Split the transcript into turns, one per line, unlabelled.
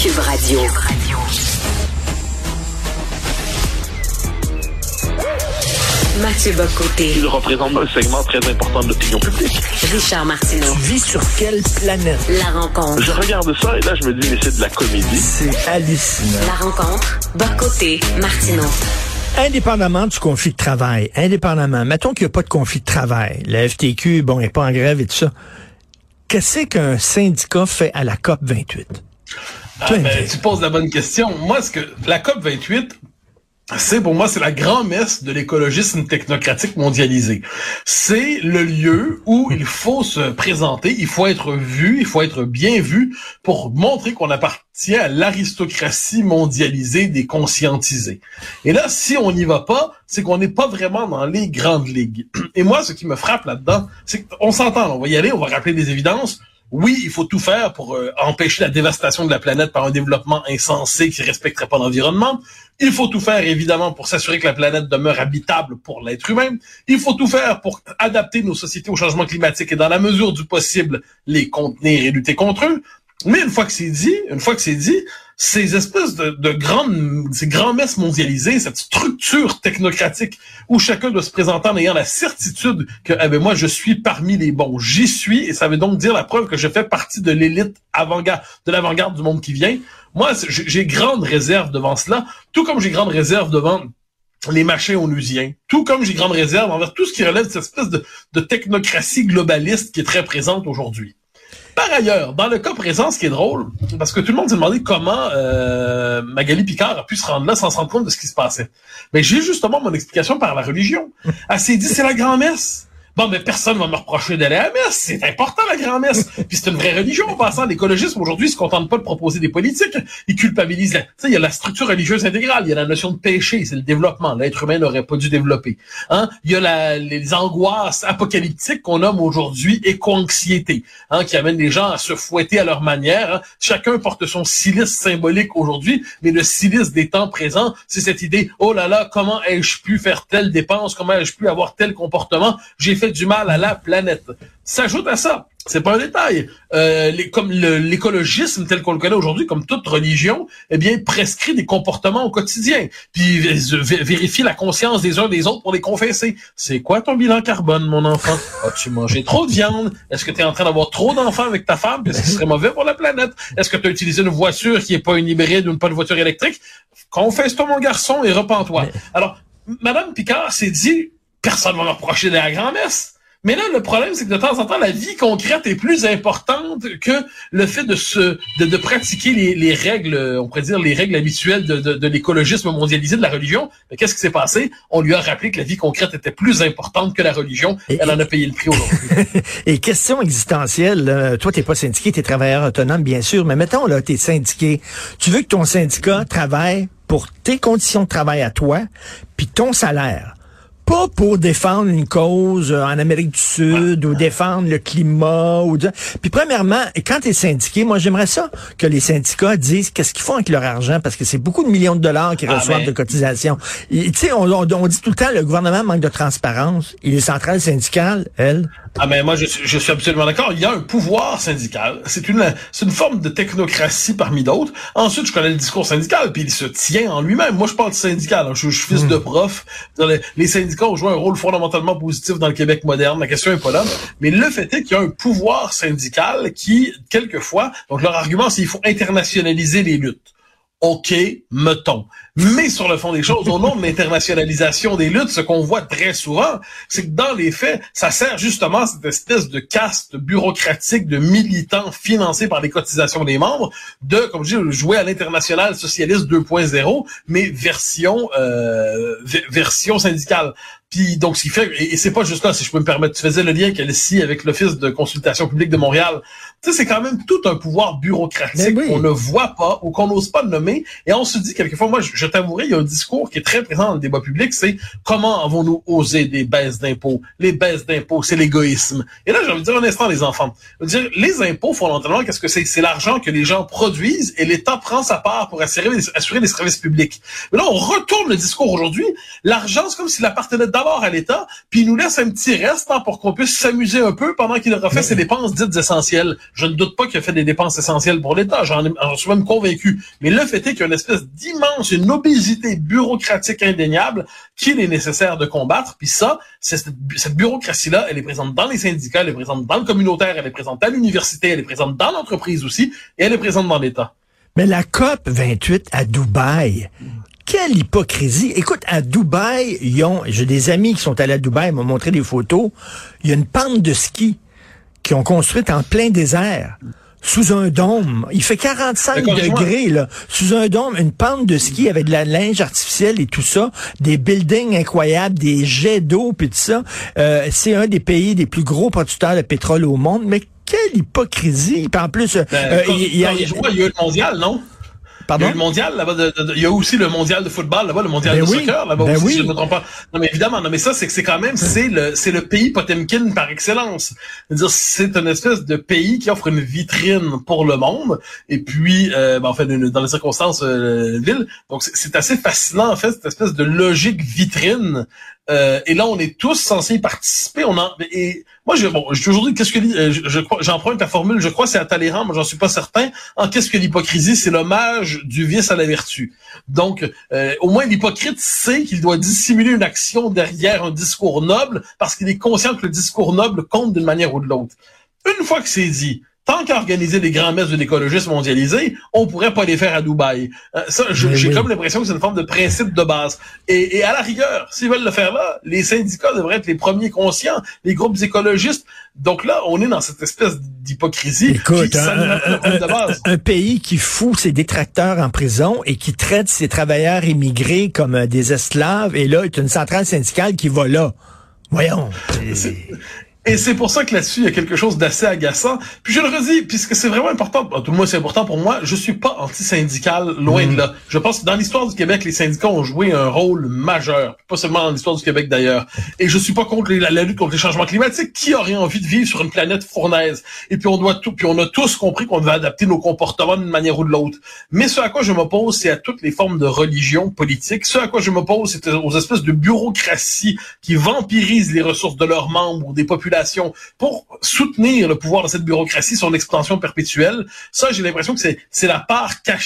Cube Radio. Mathieu Bocoté.
Il représente un segment très important de l'opinion publique.
Richard Martineau.
Tu vis sur quelle planète?
La rencontre.
Je regarde ça et là, je me dis, mais c'est de la comédie.
C'est hallucinant.
La rencontre. Bocoté. Martineau.
Indépendamment du conflit de travail, indépendamment, mettons qu'il n'y a pas de conflit de travail, la FTQ, bon, n'est pas en grève et tout ça, qu'est-ce qu'un syndicat fait à la COP 28?
Ah, ben, tu poses la bonne question. Moi, ce que la COP 28, c'est pour moi, c'est la grand-messe de l'écologisme technocratique mondialisé. C'est le lieu où il faut se présenter, il faut être vu, il faut être bien vu pour montrer qu'on appartient à l'aristocratie mondialisée des conscientisés. Et là, si on n'y va pas, c'est qu'on n'est pas vraiment dans les grandes ligues. Et moi, ce qui me frappe là-dedans, c'est qu'on s'entend, on va y aller, on va rappeler des évidences oui, il faut tout faire pour euh, empêcher la dévastation de la planète par un développement insensé qui respecterait pas l'environnement. Il faut tout faire, évidemment, pour s'assurer que la planète demeure habitable pour l'être humain. Il faut tout faire pour adapter nos sociétés au changement climatique et, dans la mesure du possible, les contenir et lutter contre eux. Mais une fois que c'est dit, une fois que c'est dit, ces espèces de, de grandes, ces grands messes mondialisées, cette structure technocratique où chacun doit se présenter en ayant la certitude que, eh ben moi, je suis parmi les bons. J'y suis et ça veut donc dire la preuve que je fais partie de l'élite avant-garde, de l'avant-garde du monde qui vient. Moi, j'ai grande réserve devant cela, tout comme j'ai grande réserve devant les machins onusiens, tout comme j'ai grande réserve envers tout ce qui relève de cette espèce de technocratie globaliste qui est très présente aujourd'hui. Par ailleurs, dans le cas présent, ce qui est drôle, parce que tout le monde s'est demandé comment euh, Magali Picard a pu se rendre là sans se rendre compte de ce qui se passait. Mais j'ai justement mon explication par la religion. Elle s'est dit, c'est la grand-messe. Bon, mais personne va me reprocher d'aller à la messe. C'est important, la grand-messe. Puis c'est une vraie religion. En passant, l'écologisme, aujourd'hui, se contente pas de proposer des politiques. Ils culpabilisent. Tu sais, il y a la structure religieuse intégrale. Il y a la notion de péché. C'est le développement. L'être humain n'aurait pas dû développer. Hein? Il y a la, les angoisses apocalyptiques qu'on nomme aujourd'hui éco-anxiété, hein, qui amènent les gens à se fouetter à leur manière. Hein. Chacun porte son silice symbolique aujourd'hui, mais le silice des temps présents, c'est cette idée, oh là là, comment ai-je pu faire telle dépense? Comment ai-je pu avoir tel comportement? J'ai fait du mal à la planète. S'ajoute à ça, c'est pas un détail, euh, les, comme l'écologisme tel qu'on le connaît aujourd'hui, comme toute religion, eh bien, prescrit des comportements au quotidien, puis vérifie la conscience des uns des autres pour les confesser. C'est quoi ton bilan carbone, mon enfant? As-tu mangé trop de viande? Est-ce que tu es en train d'avoir trop d'enfants avec ta femme? Est-ce que ce serait mauvais pour la planète? Est-ce que tu as utilisé une voiture qui est pas une hybride ou pas une voiture électrique? Confesse-toi, mon garçon, et repens-toi. Alors, Madame Picard s'est dit, personne va me reprocher de la grand-messe. Mais là, le problème, c'est que de temps en temps, la vie concrète est plus importante que le fait de se de, pratiquer les, règles, on pourrait dire les règles habituelles de, de, l'écologisme mondialisé de la religion. Mais qu'est-ce qui s'est passé? On lui a rappelé que la vie concrète était plus importante que la religion. Elle en a payé le prix aujourd'hui.
Et question existentielle, toi, t'es pas syndiqué, t'es travailleur autonome, bien sûr, mais mettons, là, t'es syndiqué. Tu veux que ton syndicat travaille pour tes conditions de travail à toi, puis ton salaire pas pour défendre une cause euh, en Amérique du Sud ou défendre le climat. Ou Puis premièrement, quand tu es syndiqué, moi j'aimerais ça que les syndicats disent qu'est-ce qu'ils font avec leur argent parce que c'est beaucoup de millions de dollars qu'ils ah, reçoivent de cotisations. Tu sais, on, on, dit tout le temps le gouvernement manque de transparence. Et les centrales syndicales, elles,
ah mais moi je, je suis absolument d'accord. Il y a un pouvoir syndical. C'est une c'est une forme de technocratie parmi d'autres. Ensuite, je connais le discours syndical, puis il se tient en lui-même. Moi, je parle de syndical. Je, suis fils hmm. de prof. Les, les, syndicats ont joué un rôle fondamentalement positif dans le Québec moderne. La question est pas là. Mais le fait est qu'il y a un pouvoir syndical qui, quelquefois, donc leur argument, c'est qu'il faut internationaliser les luttes. OK, mettons. Mais sur le fond des choses, au nom de l'internationalisation des luttes, ce qu'on voit très souvent, c'est que dans les faits, ça sert justement à cette espèce de caste bureaucratique de militants financés par les cotisations des membres de, comme je dis, jouer à l'international socialiste 2.0, mais version euh, version syndicale. Puis donc ce qui fait et, c'est pas juste là si je peux me permettre tu faisais le lien qu'elle ici avec l'office de consultation publique de Montréal. Tu sais c'est quand même tout un pouvoir bureaucratique qu'on ne voit pas ou qu'on n'ose pas nommer et on se dit quelquefois moi je, je t'avouerai il y a un discours qui est très présent dans le débat public c'est comment avons-nous osé des baisses d'impôts? Les baisses d'impôts c'est l'égoïsme. Et là j'ai envie de dire un instant les enfants. Je veux dire les impôts fondamentalement qu'est-ce que c'est C'est l'argent que les gens produisent et l'État prend sa part pour assurer, assurer les services publics. Mais là on retourne le discours aujourd'hui, l'argent c'est comme s'il appartenait d'abord à l'État, puis il nous laisse un petit reste hein, pour qu'on puisse s'amuser un peu pendant qu'il refait ses dépenses dites essentielles. Je ne doute pas qu'il a fait des dépenses essentielles pour l'État, j'en suis même convaincu. Mais le fait est qu'il y a une espèce d'immense, une obésité bureaucratique indéniable qu'il est nécessaire de combattre. Puis ça, cette, cette bureaucratie-là, elle est présente dans les syndicats, elle est présente dans le communautaire, elle est présente à l'université, elle est présente dans l'entreprise aussi, et elle est présente dans l'État.
Mais la COP 28 à Dubaï, quelle hypocrisie. Écoute, à Dubaï, ils ont, j'ai des amis qui sont allés à Dubaï, ils m'ont montré des photos. Il y a une pente de ski qui ont construite en plein désert sous un dôme. Il fait 45 degrés, là. Sous un dôme, une pente de ski avec de la linge artificielle et tout ça, des buildings incroyables, des jets d'eau puis tout ça. Euh, c'est un des pays des plus gros producteurs de pétrole au monde. Mais quelle hypocrisie. Puis en plus,
ben, euh, il y, a, il y a eu le mondial, non? Il y a le mondial là-bas. il y a aussi le mondial de football là-bas, le mondial ben de soccer là-bas ben aussi, oui. si je ne me trompe pas. Non, mais évidemment, non, mais ça, c'est que c'est quand même, c'est le, c'est le pays Potemkin par excellence. C'est-à-dire, c'est une espèce de pays qui offre une vitrine pour le monde. Et puis, euh, ben, en fait, dans les circonstances, euh, ville. Donc, c'est assez fascinant, en fait, cette espèce de logique vitrine euh, et là, on est tous censés y participer. On en, et moi, je, bon, j'ai toujours dit qu'est-ce que euh, je, la formule. Je crois c'est à Talleyrand, mais j'en suis pas certain. En qu'est-ce que l'hypocrisie C'est l'hommage du vice à la vertu? Donc, euh, au moins l'hypocrite sait qu'il doit dissimuler une action derrière un discours noble parce qu'il est conscient que le discours noble compte d'une manière ou de l'autre. Une fois que c'est dit, tant qu'à organiser des grands messes de l'écologisme mondialisé, on pourrait pas les faire à Dubaï. Euh, ça, j'ai comme l'impression que c'est une forme de principe de base. Et, à la rigueur, s'ils veulent le faire là, les syndicats devraient être les premiers conscients, les groupes écologistes. Donc là, on est dans cette espèce d'hypocrisie.
Écoute, un, pays qui fout ses détracteurs en prison et qui traite ses travailleurs immigrés comme euh, des esclaves, et là, est une centrale syndicale qui va là. Voyons.
Et c'est pour ça que là-dessus, il y a quelque chose d'assez agaçant. Puis je le redis, puisque c'est vraiment important, tout le monde c'est important pour moi, je suis pas anti-syndical, loin de mm. là. Je pense que dans l'histoire du Québec, les syndicats ont joué un rôle majeur, pas seulement dans l'histoire du Québec d'ailleurs. Et je suis pas contre la, lutte contre les changements climatiques. Qui aurait envie de vivre sur une planète fournaise? Et puis on doit tout, puis on a tous compris qu'on devait adapter nos comportements d'une manière ou de l'autre. Mais ce à quoi je m'oppose, c'est à toutes les formes de religion politique. Ce à quoi je m'oppose, c'est aux espèces de bureaucratie qui vampirisent les ressources de leurs membres ou des populations pour soutenir le pouvoir de cette bureaucratie, son expansion perpétuelle. Ça, j'ai l'impression que c'est la part cachée